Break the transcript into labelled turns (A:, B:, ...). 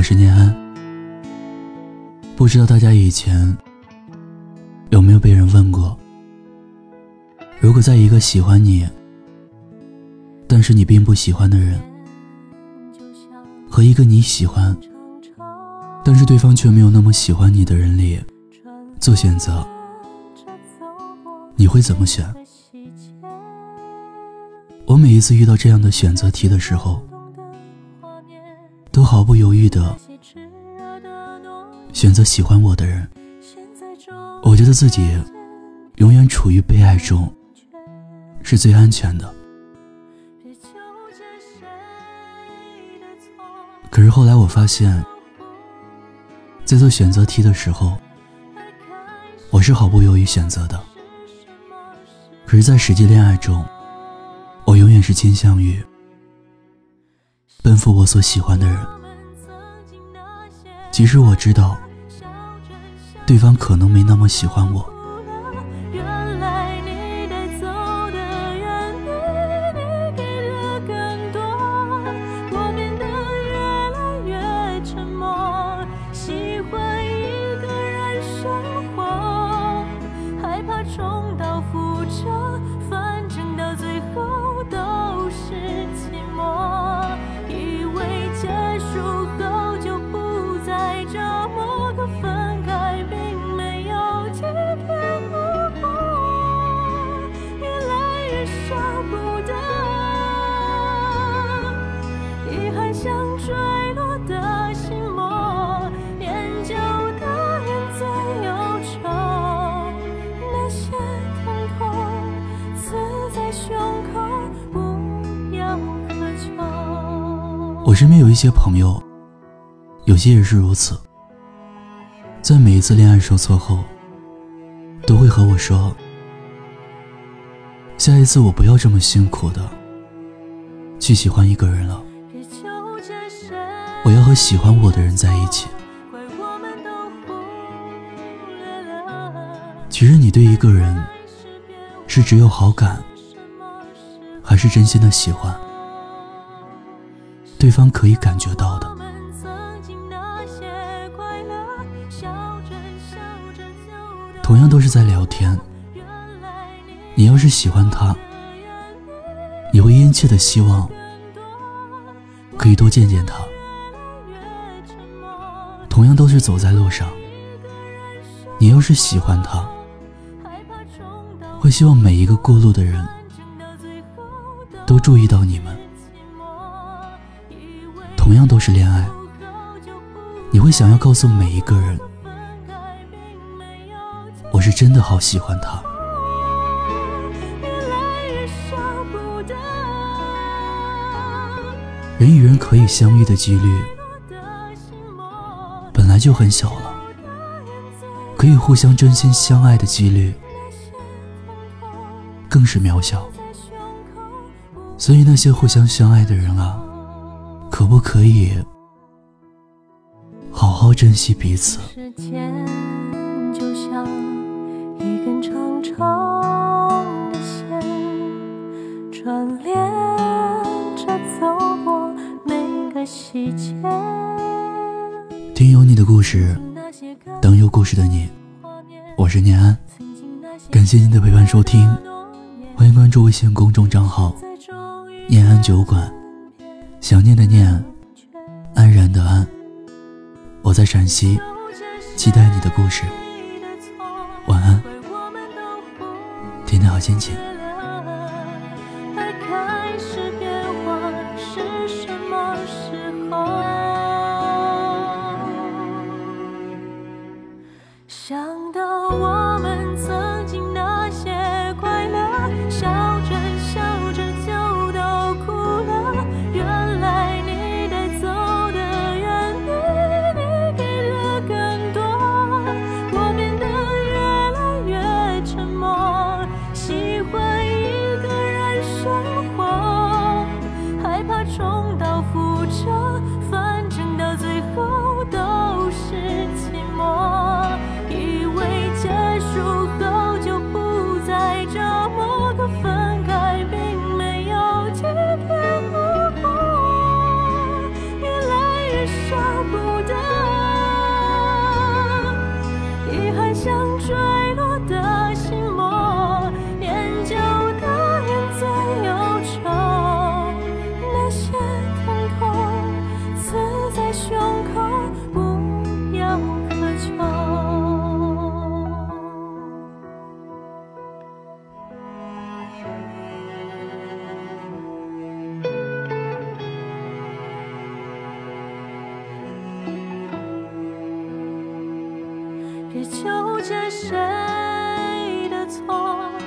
A: 我是念安。不知道大家以前有没有被人问过，如果在一个喜欢你，但是你并不喜欢的人，和一个你喜欢，但是对方却没有那么喜欢你的人里做选择，你会怎么选？我每一次遇到这样的选择题的时候，都毫不犹豫的选择喜欢我的人。我觉得自己永远处于被爱中，是最安全的。可是后来我发现，在做选择题的时候，我是毫不犹豫选择的。可是，在实际恋爱中，我永远是倾向于奔赴我所喜欢的人，即使我知道对方可能没那么喜欢我。我身边有一些朋友，有些也是如此。在每一次恋爱受挫后，都会和我说：“下一次我不要这么辛苦的去喜欢一个人了，我要和喜欢我的人在一起。”其实，你对一个人是只有好感，还是真心的喜欢？对方可以感觉到的。同样都是在聊天，你要是喜欢他，你会殷切的希望可以多见见他。同样都是走在路上，你要是喜欢他，会希望每一个过路的人都注意到你们。同样都是恋爱，你会想要告诉每一个人，我是真的好喜欢他。人与人可以相遇的几率本来就很小了，可以互相真心相爱的几率更是渺小。所以那些互相相爱的人啊。可不可以好好珍惜彼此？听有你的故事，等有故事的你。我是念安，感谢您的陪伴收听，欢迎关注微信公众账号“念安酒馆”。想念的念，安然的安。我在陕西，期待你的故事。晚安，天天好心情。别纠结谁的错。